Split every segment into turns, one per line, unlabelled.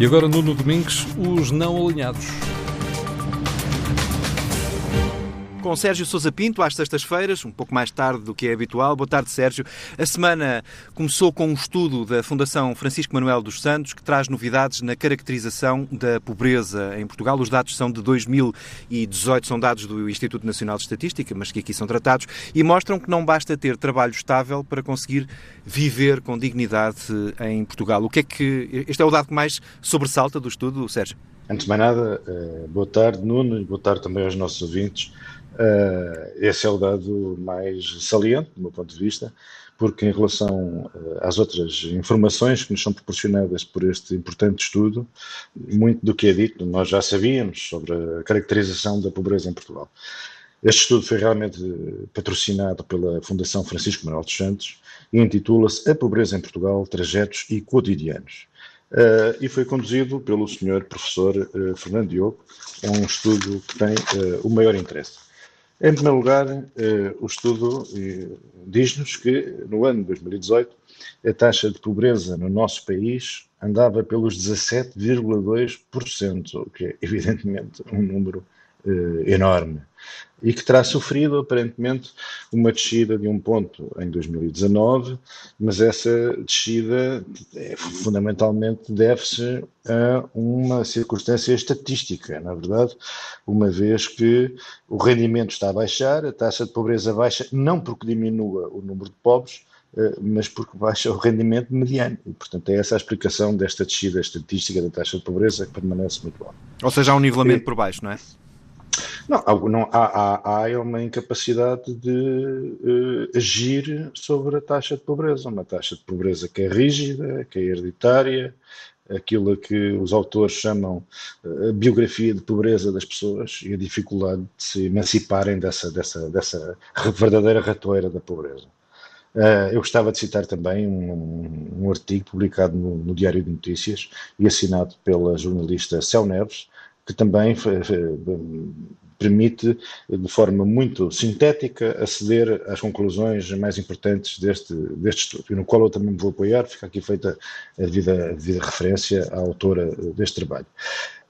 E agora, Nuno Domingues, os não alinhados.
Com Sérgio Sousa Pinto às sextas-feiras, um pouco mais tarde do que é habitual. Boa tarde, Sérgio. A semana começou com um estudo da Fundação Francisco Manuel dos Santos que traz novidades na caracterização da pobreza em Portugal. Os dados são de 2018, são dados do Instituto Nacional de Estatística, mas que aqui são tratados, e mostram que não basta ter trabalho estável para conseguir viver com dignidade em Portugal. O que é que este é o dado que mais sobressalta do estudo, Sérgio?
Antes de mais nada, eh, boa tarde, Nuno, e boa tarde também aos nossos ouvintes. Uh, esse é o dado mais saliente, do meu ponto de vista, porque em relação uh, às outras informações que nos são proporcionadas por este importante estudo, muito do que é dito nós já sabíamos sobre a caracterização da pobreza em Portugal. Este estudo foi realmente patrocinado pela Fundação Francisco Manuel dos Santos e intitula-se A Pobreza em Portugal, Trajetos e Cotidianos. Uh, e foi conduzido pelo senhor professor uh, Fernando Diogo. É um estudo que tem uh, o maior interesse. Em primeiro lugar, o estudo diz-nos que no ano de 2018 a taxa de pobreza no nosso país andava pelos 17,2%, o que é evidentemente um número eh, enorme e que terá sofrido aparentemente uma descida de um ponto em 2019, mas essa descida é, fundamentalmente deve-se a uma circunstância estatística, na verdade, uma vez que o rendimento está a baixar, a taxa de pobreza baixa, não porque diminua o número de pobres, eh, mas porque baixa o rendimento mediano. E, portanto, é essa a explicação desta descida estatística da taxa de pobreza que permanece muito alta.
Ou seja, há um nivelamento e, por baixo, não é?
Não, não há, há, há uma incapacidade de uh, agir sobre a taxa de pobreza, uma taxa de pobreza que é rígida, que é hereditária, aquilo que os autores chamam eh, a biografia de pobreza das pessoas e a dificuldade de se emanciparem dessa, dessa, dessa verdadeira ratoeira da pobreza. Uh, eu gostava de citar também um, um artigo publicado no, no, Diário de Notícias e assinado pela jornalista Céu Neves, que também permite, de forma muito sintética, aceder às conclusões mais importantes deste, deste estudo, e no qual eu também me vou apoiar, fica aqui feita a devida, a devida referência à autora deste trabalho.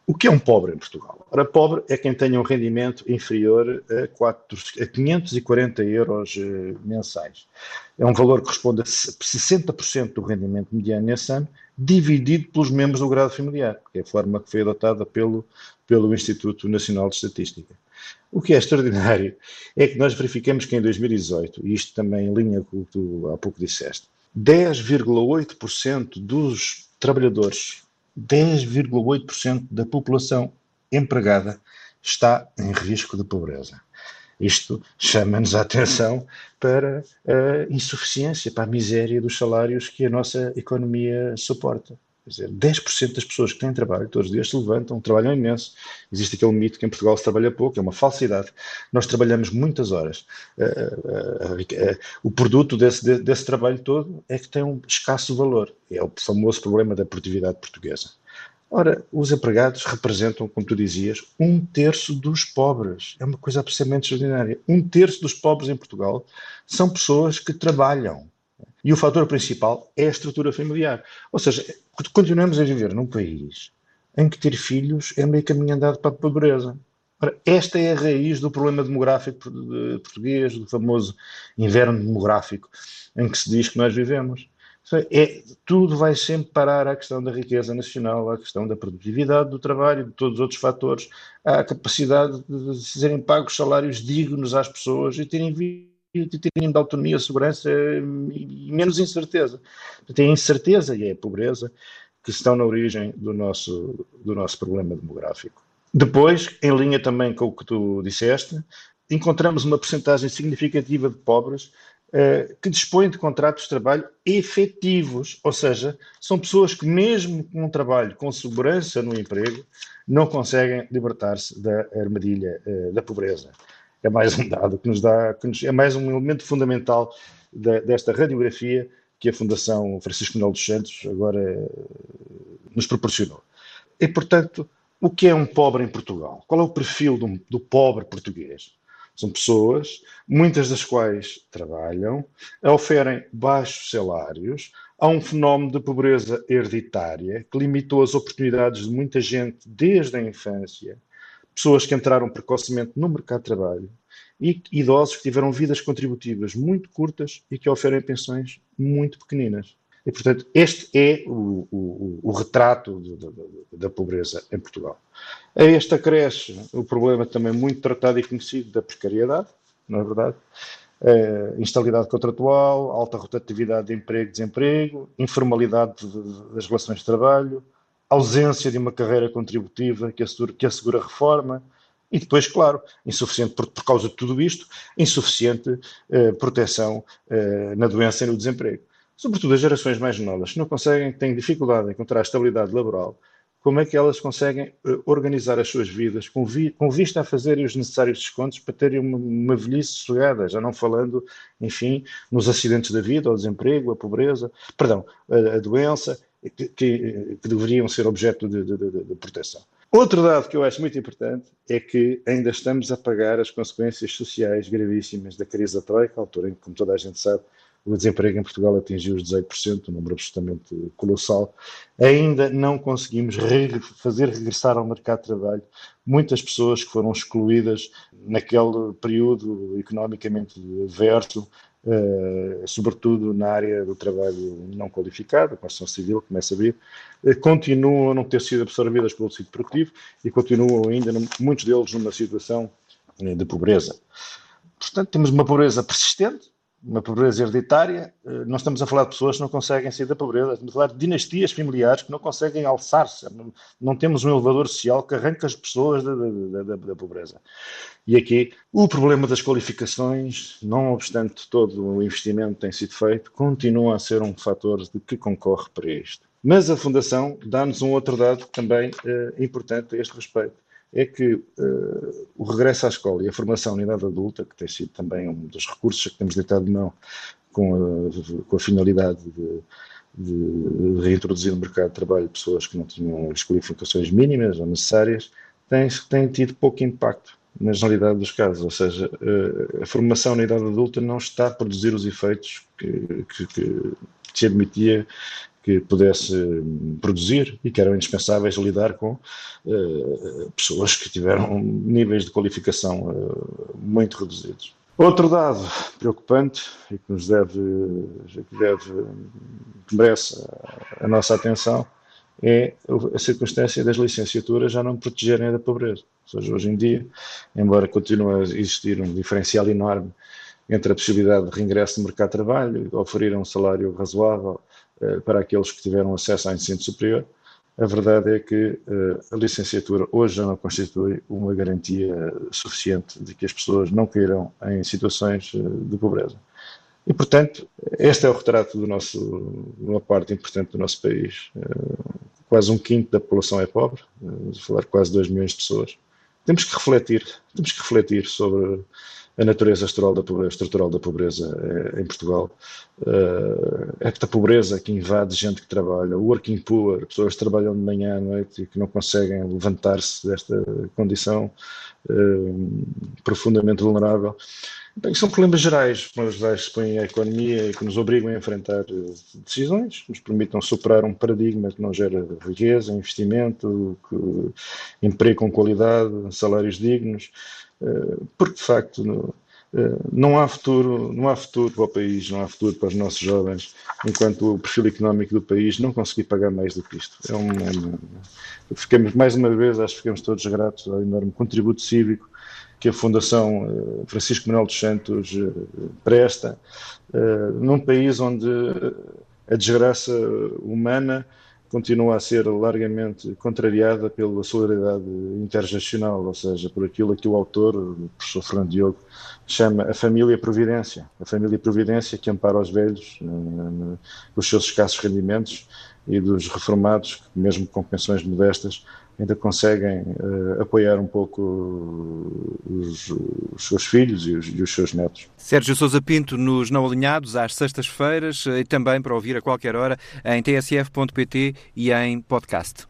O que é um pobre em Portugal? Ora, pobre é quem tenha um rendimento inferior a, 4, a 540 euros eh, mensais. É um valor que corresponde a 60% do rendimento mediano nesse ano, dividido pelos membros do grado familiar, que é a forma que foi adotada pelo, pelo Instituto Nacional de Estatística. O que é extraordinário é que nós verificamos que em 2018, e isto também em linha com o que tu há pouco disseste, 10,8% dos trabalhadores, 10,8% da população empregada está em risco de pobreza. Isto chama-nos a atenção para a insuficiência, para a miséria dos salários que a nossa economia suporta. Quer dizer, 10% das pessoas que têm trabalho todos os dias se levantam, trabalham imenso. Existe aquele mito que em Portugal se trabalha pouco, é uma falsidade. Nós trabalhamos muitas horas. Uh, uh, uh, o produto desse, desse trabalho todo é que tem um escasso valor. É o famoso problema da produtividade portuguesa. Ora, os empregados representam, como tu dizias, um terço dos pobres. É uma coisa absolutamente extraordinária. Um terço dos pobres em Portugal são pessoas que trabalham. E o fator principal é a estrutura familiar. Ou seja, continuamos a viver num país em que ter filhos é meio caminho andado para a pobreza. Ora, esta é a raiz do problema demográfico português, do famoso inverno demográfico em que se diz que nós vivemos. É, tudo vai sempre parar à questão da riqueza nacional, à questão da produtividade do trabalho, de todos os outros fatores, à capacidade de serem pagos salários dignos às pessoas e terem de terem de autonomia, segurança e menos incerteza. Tem a incerteza e é a pobreza que estão na origem do nosso, do nosso problema demográfico. Depois, em linha também com o que tu disseste, encontramos uma percentagem significativa de pobres uh, que dispõem de contratos de trabalho efetivos, ou seja, são pessoas que, mesmo com um trabalho com segurança no emprego, não conseguem libertar-se da armadilha uh, da pobreza. É mais um dado que nos dá, que nos, é mais um elemento fundamental de, desta radiografia que a Fundação Francisco Manuel dos Santos agora uh, nos proporcionou. E, portanto, o que é um pobre em Portugal? Qual é o perfil do, do pobre português? São pessoas, muitas das quais trabalham, oferem baixos salários, Há um fenómeno de pobreza hereditária que limitou as oportunidades de muita gente desde a infância, pessoas que entraram precocemente no mercado de trabalho e idosos que tiveram vidas contributivas muito curtas e que oferem pensões muito pequeninas. E, portanto, este é o, o, o retrato de, de, de, da pobreza em Portugal. A este acresce o problema também muito tratado e conhecido da precariedade, não é verdade? Instabilidade contratual, alta rotatividade de emprego e desemprego, informalidade das relações de trabalho, ausência de uma carreira contributiva que assegura, que assegura reforma, e depois, claro, insuficiente por, por causa de tudo isto, insuficiente uh, proteção uh, na doença e no desemprego. Sobretudo as gerações mais novas, não conseguem, têm dificuldade em encontrar estabilidade laboral, como é que elas conseguem uh, organizar as suas vidas com, vi, com, vista a fazerem os necessários descontos para terem uma, uma velhice sossegada, já não falando, enfim, nos acidentes da vida, ao desemprego, a pobreza, perdão, a, a doença, que, que, que, deveriam ser objeto de, de, de, de proteção. Outro dado que eu acho muito importante é que ainda estamos a pagar as consequências sociais gravíssimas da crise da Troika, à altura em que, como toda a gente sabe, o desemprego em Portugal atingiu os 18%, um número absolutamente colossal. Ainda não conseguimos fazer regressar ao mercado de trabalho muitas pessoas que foram excluídas naquele período economicamente adverso, Uh, sobretudo na área do trabalho não qualificado, a construção civil, como é sabido, uh, continuam a não ter sido absorvidas pelo tecido produtivo e continuam ainda, muitos deles, numa situação uh, de pobreza. Portanto, temos uma pobreza persistente, uma pobreza hereditária, eh, não estamos a falar de pessoas que não conseguem sair da pobreza, estamos a falar de dinastias familiares que não conseguem alçar-se. Não, temos um elevador social que arranca as pessoas da, da, da, da, pobreza. E aqui o problema das qualificações, não obstante todo o investimento que tem sido feito, continua a ser um fator de que concorre para isto. Mas a Fundação dá-nos um outro dado também eh, importante a este respeito é que uh, o regresso à escola e a formação na idade adulta, que tem sido também um dos recursos que temos deitado de mão com a, com a finalidade de, de, reintroduzir no mercado de trabalho pessoas que não tinham as qualificações mínimas ou necessárias, tem, tem tido pouco impacto na generalidade dos casos, ou seja, uh, a formação na idade adulta não está a produzir os efeitos que, que, que se admitia que pudesse produzir e que eram indispensáveis lidar com uh, pessoas que tiveram níveis de qualificação uh, muito reduzidos. Outro dado preocupante e que nos deve, que deve que merece a nossa atenção é a circunstância das licenciaturas já não protegerem da pobreza. Ou seja, hoje em dia, embora continue a existir um diferencial enorme entre a possibilidade de reingresso no mercado de trabalho, oferir um salário razoável eh, para aqueles que tiveram acesso ao ensino superior. A verdade é que eh, a licenciatura hoje já não constitui uma garantia suficiente de que as pessoas não cairão em situações eh, de pobreza. E, portanto, este é o retrato do nosso, de uma parte importante do nosso país. Quase um quinto da população é pobre, vamos falar quase 2 milhões de pessoas. Temos que refletir, temos que refletir sobre a natureza estrutural da pobreza, estrutural da pobreza eh, em Portugal. Uh, esta pobreza que invade gente que trabalha, o working poor, pessoas que trabalham de manhã à noite e que não conseguem levantar-se desta condição uh, profundamente vulnerável. Bem, são problemas gerais, problemas gerais que se põem à economia e que nos obrigam a enfrentar decisões que nos permitam superar um paradigma que não gera riqueza, investimento, que, emprego com qualidade, salários dignos, eh, porque de facto eh, não há futuro, não há futuro para o país, não há futuro para os nossos jovens, enquanto o perfil económico do país não conseguir pagar mais do que isto. É um, um, ficamos mais uma vez, acho que ficamos todos gratos ao enorme contributo cívico que a Fundação eh, Francisco Manuel dos Santos presta num país onde a desgraça humana continua a ser largamente contrariada pela solidariedade intergeracional, ou seja, por aquilo que o autor, o professor Fernando Diogo, chama a família providência. A família providência que ampara os velhos uh, os seus escassos rendimentos e dos reformados, que mesmo com pensões modestas, ainda conseguem uh, apoiar um pouco os, os seus filhos e os, e os, seus netos.
Sérgio Sousa Pinto nos Não Alinhados, às sextas-feiras, e também para ouvir a qualquer hora em tsf.pt e em podcast.